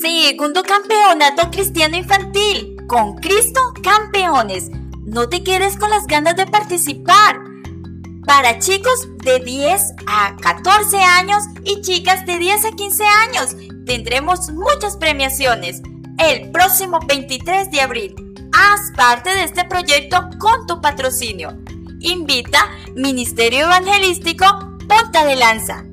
Segundo campeonato cristiano infantil. Con Cristo campeones. No te quedes con las ganas de participar. Para chicos de 10 a 14 años y chicas de 10 a 15 años tendremos muchas premiaciones el próximo 23 de abril. Haz parte de este proyecto con tu patrocinio. Invita Ministerio Evangelístico Ponta de Lanza.